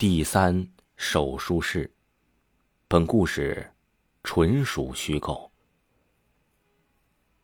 第三手术室。本故事纯属虚构。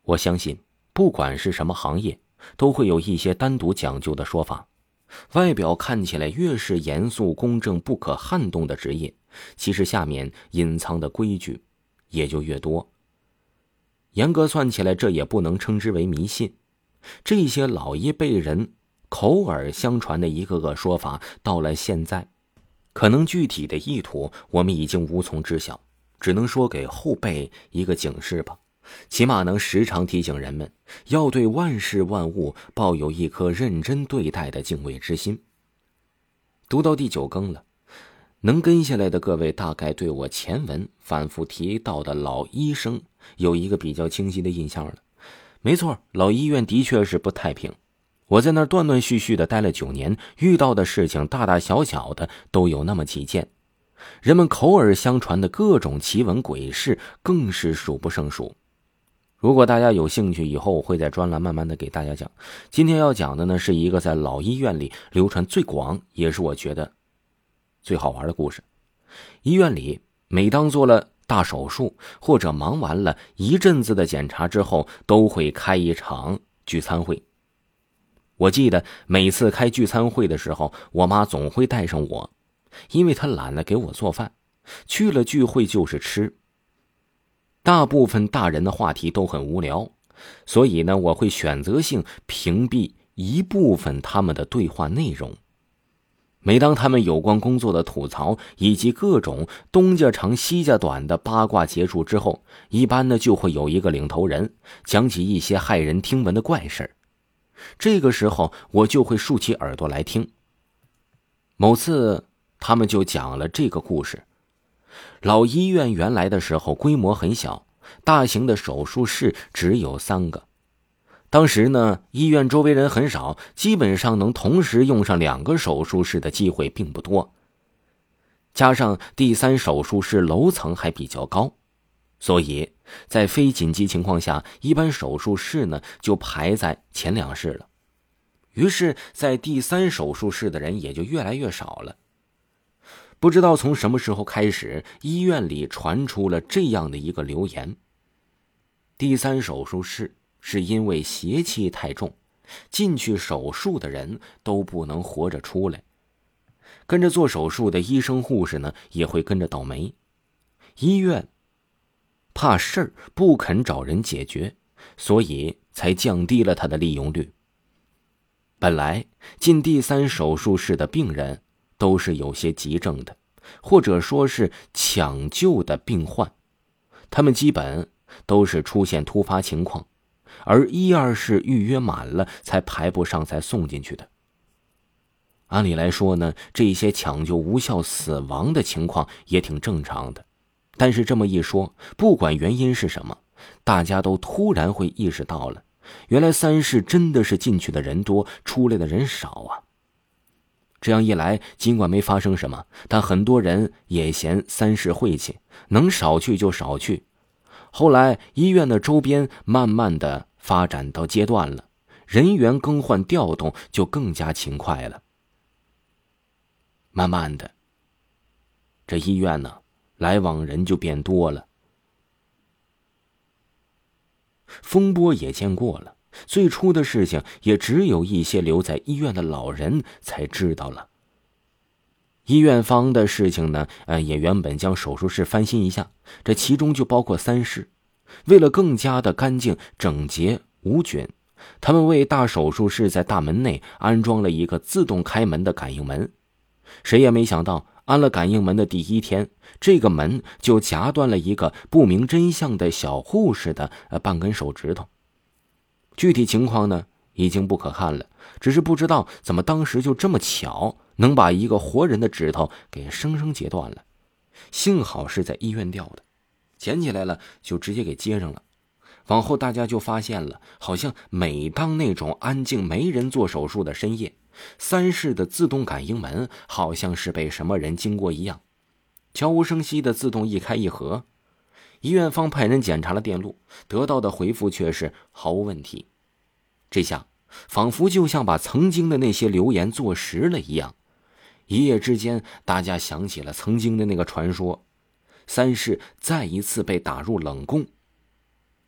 我相信，不管是什么行业，都会有一些单独讲究的说法。外表看起来越是严肃、公正、不可撼动的职业，其实下面隐藏的规矩也就越多。严格算起来，这也不能称之为迷信。这些老一辈人口耳相传的一个个说法，到了现在。可能具体的意图我们已经无从知晓，只能说给后辈一个警示吧，起码能时常提醒人们要对万事万物抱有一颗认真对待的敬畏之心。读到第九更了，能跟下来的各位大概对我前文反复提到的老医生有一个比较清晰的印象了。没错，老医院的确是不太平。我在那儿断断续续的待了九年，遇到的事情大大小小的都有那么几件，人们口耳相传的各种奇闻鬼事更是数不胜数。如果大家有兴趣，以后我会在专栏慢慢的给大家讲。今天要讲的呢，是一个在老医院里流传最广，也是我觉得最好玩的故事。医院里每当做了大手术或者忙完了一阵子的检查之后，都会开一场聚餐会。我记得每次开聚餐会的时候，我妈总会带上我，因为她懒得给我做饭。去了聚会就是吃。大部分大人的话题都很无聊，所以呢，我会选择性屏蔽一部分他们的对话内容。每当他们有关工作的吐槽以及各种东家长西家短的八卦结束之后，一般呢就会有一个领头人讲起一些骇人听闻的怪事儿。这个时候，我就会竖起耳朵来听。某次，他们就讲了这个故事：老医院原来的时候规模很小，大型的手术室只有三个。当时呢，医院周围人很少，基本上能同时用上两个手术室的机会并不多。加上第三手术室楼层还比较高。所以，在非紧急情况下，一般手术室呢就排在前两室了。于是，在第三手术室的人也就越来越少了。不知道从什么时候开始，医院里传出了这样的一个流言：第三手术室是因为邪气太重，进去手术的人都不能活着出来。跟着做手术的医生护士呢，也会跟着倒霉。医院。怕事儿不肯找人解决，所以才降低了他的利用率。本来进第三手术室的病人都是有些急症的，或者说是抢救的病患，他们基本都是出现突发情况，而一二室预约满了才排不上才送进去的。按理来说呢，这些抢救无效死亡的情况也挺正常的。但是这么一说，不管原因是什么，大家都突然会意识到了，原来三室真的是进去的人多，出来的人少啊。这样一来，尽管没发生什么，但很多人也嫌三室晦气，能少去就少去。后来医院的周边慢慢的发展到阶段了，人员更换调动就更加勤快了。慢慢的，这医院呢。来往人就变多了，风波也见过了。最初的事情也只有一些留在医院的老人才知道了。医院方的事情呢，呃，也原本将手术室翻新一下，这其中就包括三室。为了更加的干净整洁无菌，他们为大手术室在大门内安装了一个自动开门的感应门。谁也没想到。安了感应门的第一天，这个门就夹断了一个不明真相的小护士的半根手指头。具体情况呢，已经不可看了，只是不知道怎么当时就这么巧，能把一个活人的指头给生生截断了。幸好是在医院掉的，捡起来了就直接给接上了。往后大家就发现了，好像每当那种安静没人做手术的深夜，三室的自动感应门好像是被什么人经过一样，悄无声息的自动一开一合。医院方派人检查了电路，得到的回复却是毫无问题。这下仿佛就像把曾经的那些流言坐实了一样。一夜之间，大家想起了曾经的那个传说，三世再一次被打入冷宫。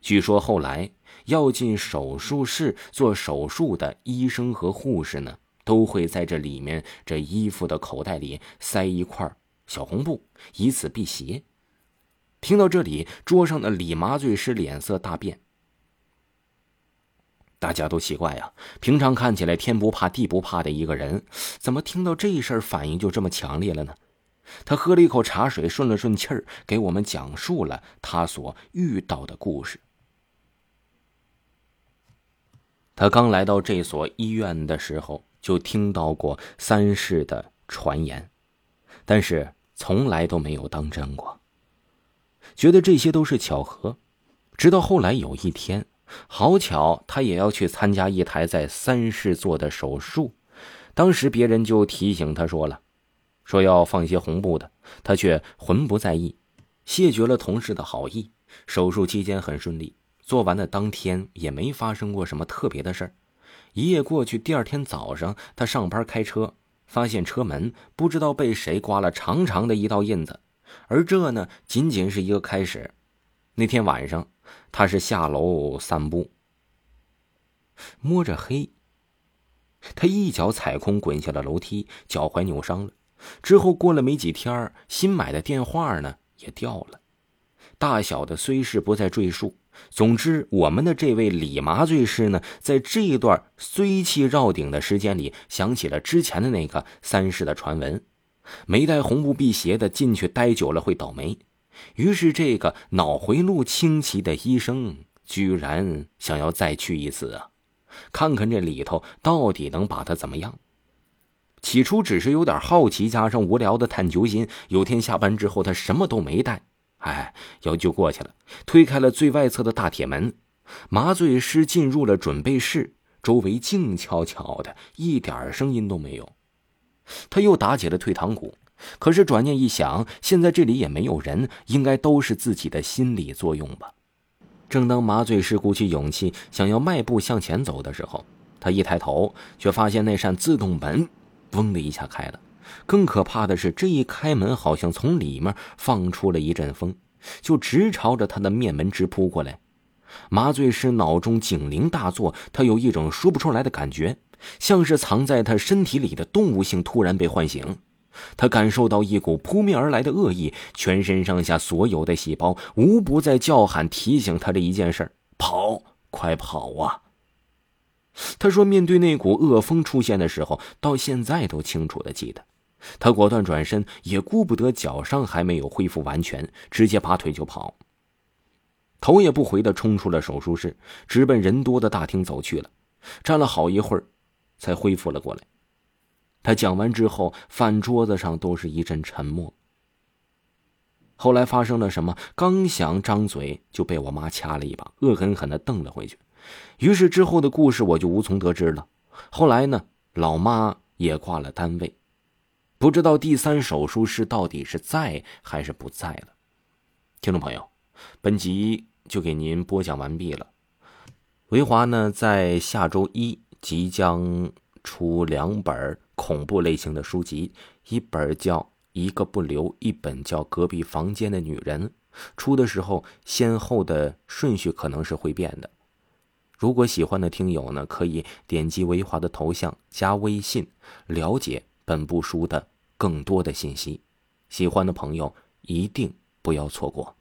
据说后来要进手术室做手术的医生和护士呢，都会在这里面这衣服的口袋里塞一块小红布，以此辟邪。听到这里，桌上的李麻醉师脸色大变。大家都奇怪呀，平常看起来天不怕地不怕的一个人，怎么听到这事儿反应就这么强烈了呢？他喝了一口茶水，顺了顺气儿，给我们讲述了他所遇到的故事。他刚来到这所医院的时候，就听到过三世的传言，但是从来都没有当真过，觉得这些都是巧合。直到后来有一天。好巧，他也要去参加一台在三世做的手术。当时别人就提醒他说了，说要放一些红布的，他却浑不在意，谢绝了同事的好意。手术期间很顺利，做完的当天也没发生过什么特别的事儿。一夜过去，第二天早上他上班开车，发现车门不知道被谁刮了长长的一道印子，而这呢，仅仅是一个开始。那天晚上。他是下楼散步，摸着黑。他一脚踩空，滚下了楼梯，脚踝扭伤了。之后过了没几天，新买的电话呢也掉了。大小的虽是不再赘述。总之，我们的这位李麻醉师呢，在这一段衰气绕顶的时间里，想起了之前的那个三世的传闻：没带红布辟邪的进去待久了会倒霉。于是，这个脑回路清奇的医生居然想要再去一次啊，看看这里头到底能把他怎么样。起初只是有点好奇，加上无聊的探究心。有天下班之后，他什么都没带，哎，要就过去了。推开了最外侧的大铁门，麻醉师进入了准备室，周围静悄悄的，一点声音都没有。他又打起了退堂鼓。可是转念一想，现在这里也没有人，应该都是自己的心理作用吧。正当麻醉师鼓起勇气想要迈步向前走的时候，他一抬头，却发现那扇自动门“嗡”的一下开了。更可怕的是，这一开门，好像从里面放出了一阵风，就直朝着他的面门直扑过来。麻醉师脑中警铃大作，他有一种说不出来的感觉，像是藏在他身体里的动物性突然被唤醒。他感受到一股扑面而来的恶意，全身上下所有的细胞无不在叫喊，提醒他这一件事跑，快跑啊！他说：“面对那股恶风出现的时候，到现在都清楚的记得。”他果断转身，也顾不得脚伤还没有恢复完全，直接拔腿就跑，头也不回的冲出了手术室，直奔人多的大厅走去了。站了好一会儿，才恢复了过来。他讲完之后，饭桌子上都是一阵沉默。后来发生了什么？刚想张嘴，就被我妈掐了一把，恶狠狠的瞪了回去。于是之后的故事我就无从得知了。后来呢，老妈也挂了单位，不知道第三手术室到底是在还是不在了。听众朋友，本集就给您播讲完毕了。维华呢，在下周一即将出两本。恐怖类型的书籍，一本叫《一个不留》，一本叫《隔壁房间的女人》。出的时候，先后的顺序可能是会变的。如果喜欢的听友呢，可以点击维华的头像加微信，了解本部书的更多的信息。喜欢的朋友一定不要错过。